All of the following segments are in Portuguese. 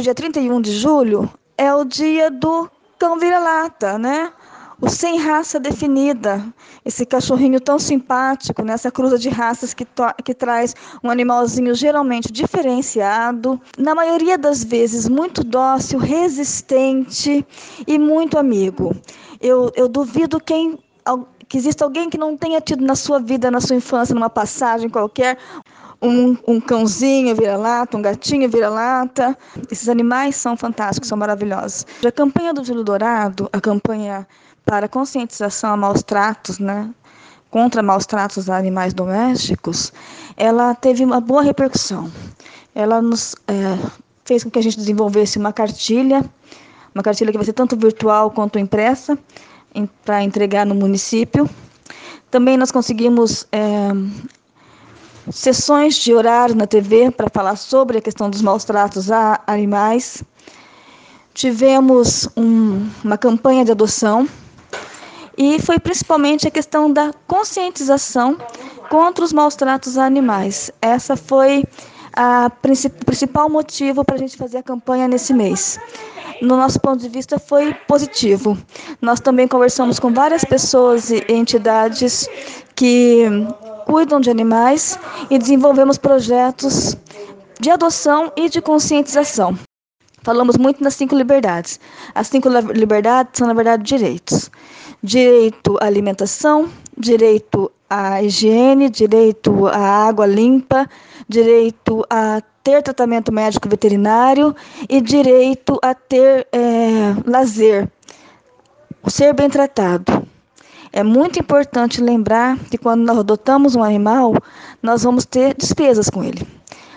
Dia 31 de julho é o dia do cão vira-lata, né? O sem raça definida, esse cachorrinho tão simpático, né? cruza de raças que, que traz um animalzinho geralmente diferenciado, na maioria das vezes muito dócil, resistente e muito amigo. Eu, eu duvido quem que exista alguém que não tenha tido na sua vida, na sua infância, numa passagem qualquer, um, um cãozinho vira-lata, um gatinho vira-lata. Esses animais são fantásticos, são maravilhosos. A campanha do Júlio Dourado, a campanha para conscientização a maus tratos, né? contra maus tratos a animais domésticos, ela teve uma boa repercussão. Ela nos é, fez com que a gente desenvolvesse uma cartilha, uma cartilha que vai ser tanto virtual quanto impressa, para entregar no município. Também nós conseguimos é, sessões de horário na TV para falar sobre a questão dos maus tratos a animais. Tivemos um, uma campanha de adoção e foi principalmente a questão da conscientização contra os maus tratos a animais. Essa foi a princip principal motivo para a gente fazer a campanha nesse mês. No nosso ponto de vista, foi positivo. Nós também conversamos com várias pessoas e entidades que cuidam de animais e desenvolvemos projetos de adoção e de conscientização. Falamos muito nas cinco liberdades. As cinco liberdades são, na verdade, direitos: direito à alimentação, direito à higiene, direito à água limpa, direito a ter tratamento médico veterinário e direito a ter é, lazer, ser bem tratado. É muito importante lembrar que quando nós adotamos um animal, nós vamos ter despesas com ele.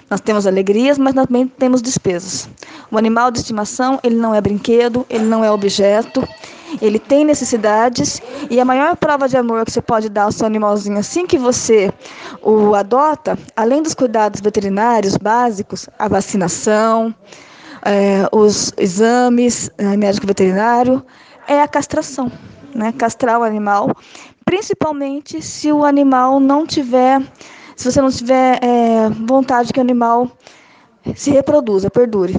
Nós temos alegrias, mas também temos despesas. O animal de estimação, ele não é brinquedo, ele não é objeto, ele tem necessidades e a maior prova de amor que você pode dar ao seu animalzinho assim que você o adota, além dos cuidados veterinários básicos, a vacinação, é, os exames é, médico veterinário, é a castração né, castrar o animal, principalmente se o animal não tiver, se você não tiver é, vontade que o animal se reproduza, perdure.